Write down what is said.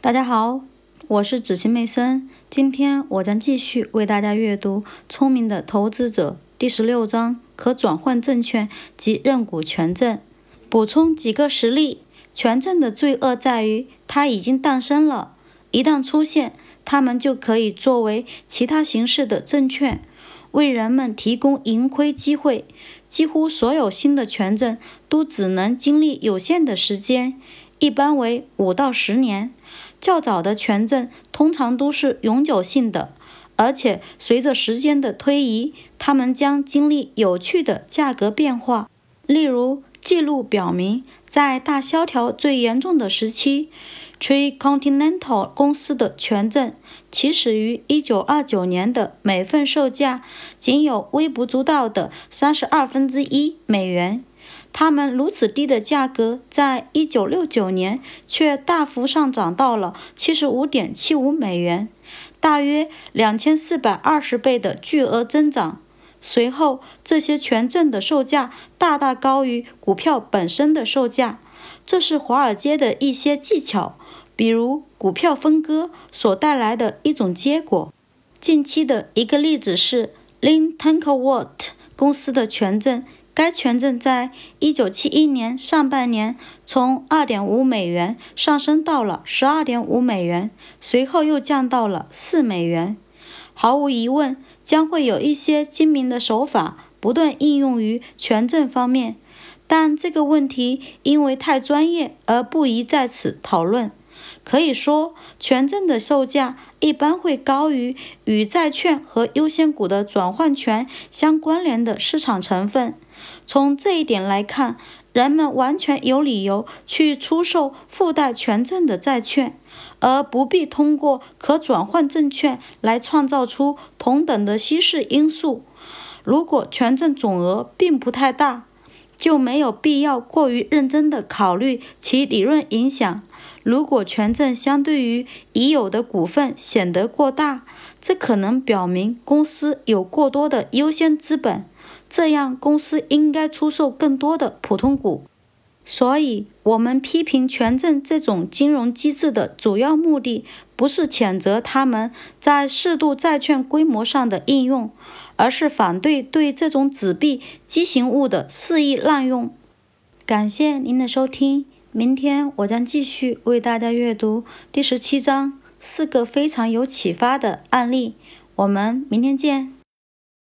大家好，我是子晴妹森。今天我将继续为大家阅读《聪明的投资者》第十六章：可转换证券及认股权证。补充几个实例：权证的罪恶在于它已经诞生了，一旦出现，它们就可以作为其他形式的证券，为人们提供盈亏机会。几乎所有新的权证都只能经历有限的时间。一般为五到十年，较早的权证通常都是永久性的，而且随着时间的推移，它们将经历有趣的价格变化。例如，记录表明，在大萧条最严重的时期，Tricontinental 公司的权证起始于1929年的每份售价仅有微不足道的三十二分之一美元。它们如此低的价格，在一九六九年却大幅上涨到了七十五点七五美元，大约两千四百二十倍的巨额增长。随后，这些权证的售价大大高于股票本身的售价，这是华尔街的一些技巧，比如股票分割所带来的一种结果。近期的一个例子是 Lin Tankerwort 公司的权证。该权证在一九七一年上半年从二点五美元上升到了十二点五美元，随后又降到了四美元。毫无疑问，将会有一些精明的手法不断应用于权证方面，但这个问题因为太专业而不宜在此讨论。可以说，权证的售价一般会高于与债券和优先股的转换权相关联的市场成分。从这一点来看，人们完全有理由去出售附带权证的债券，而不必通过可转换证券来创造出同等的稀释因素。如果权证总额并不太大，就没有必要过于认真地考虑其理论影响。如果权证相对于已有的股份显得过大，这可能表明公司有过多的优先资本。这样，公司应该出售更多的普通股。所以，我们批评权证这种金融机制的主要目的，不是谴责他们在适度债券规模上的应用，而是反对对这种纸币畸形物的肆意滥用。感谢您的收听，明天我将继续为大家阅读第十七章四个非常有启发的案例。我们明天见。